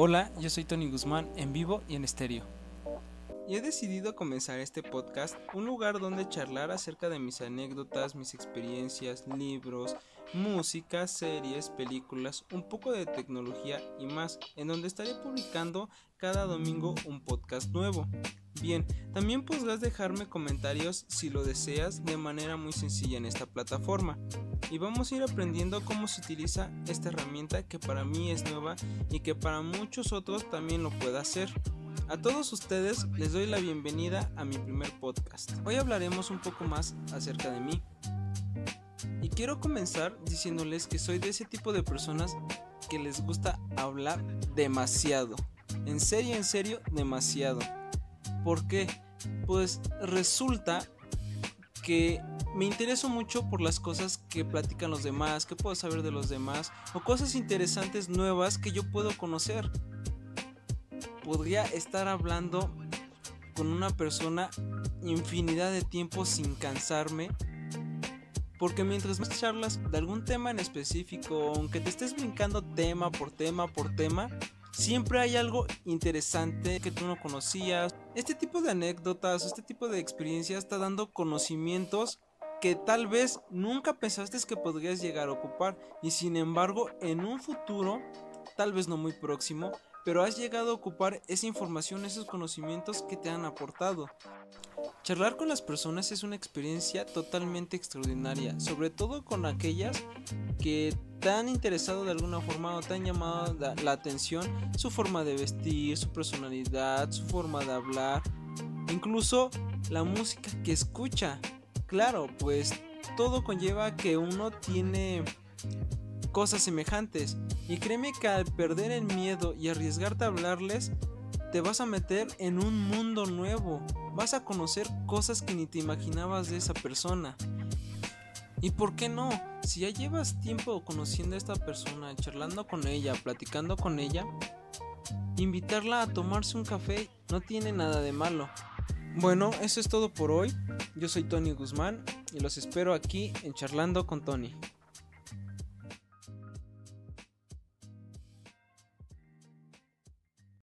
Hola, yo soy Tony Guzmán en vivo y en estéreo. Y he decidido comenzar este podcast, un lugar donde charlar acerca de mis anécdotas, mis experiencias, libros, música, series, películas, un poco de tecnología y más, en donde estaré publicando cada domingo un podcast nuevo. Bien, también podrás dejarme comentarios si lo deseas de manera muy sencilla en esta plataforma. Y vamos a ir aprendiendo cómo se utiliza esta herramienta que para mí es nueva y que para muchos otros también lo puede hacer. A todos ustedes les doy la bienvenida a mi primer podcast. Hoy hablaremos un poco más acerca de mí. Y quiero comenzar diciéndoles que soy de ese tipo de personas que les gusta hablar demasiado. En serio, en serio, demasiado. ¿Por qué? Pues resulta que me intereso mucho por las cosas que platican los demás, que puedo saber de los demás, o cosas interesantes nuevas que yo puedo conocer. Podría estar hablando con una persona infinidad de tiempo sin cansarme. Porque mientras más charlas de algún tema en específico, aunque te estés brincando tema por tema por tema, siempre hay algo interesante que tú no conocías. Este tipo de anécdotas, este tipo de experiencias está dando conocimientos que tal vez nunca pensaste que podrías llegar a ocupar y sin embargo en un futuro, tal vez no muy próximo, pero has llegado a ocupar esa información, esos conocimientos que te han aportado. Charlar con las personas es una experiencia totalmente extraordinaria, sobre todo con aquellas que te han interesado de alguna forma o te han llamado la atención su forma de vestir, su personalidad, su forma de hablar, incluso la música que escucha. Claro, pues todo conlleva que uno tiene cosas semejantes y créeme que al perder el miedo y arriesgarte a hablarles, te vas a meter en un mundo nuevo, vas a conocer cosas que ni te imaginabas de esa persona. ¿Y por qué no? Si ya llevas tiempo conociendo a esta persona, charlando con ella, platicando con ella, invitarla a tomarse un café no tiene nada de malo. Bueno, eso es todo por hoy. Yo soy Tony Guzmán y los espero aquí en Charlando con Tony.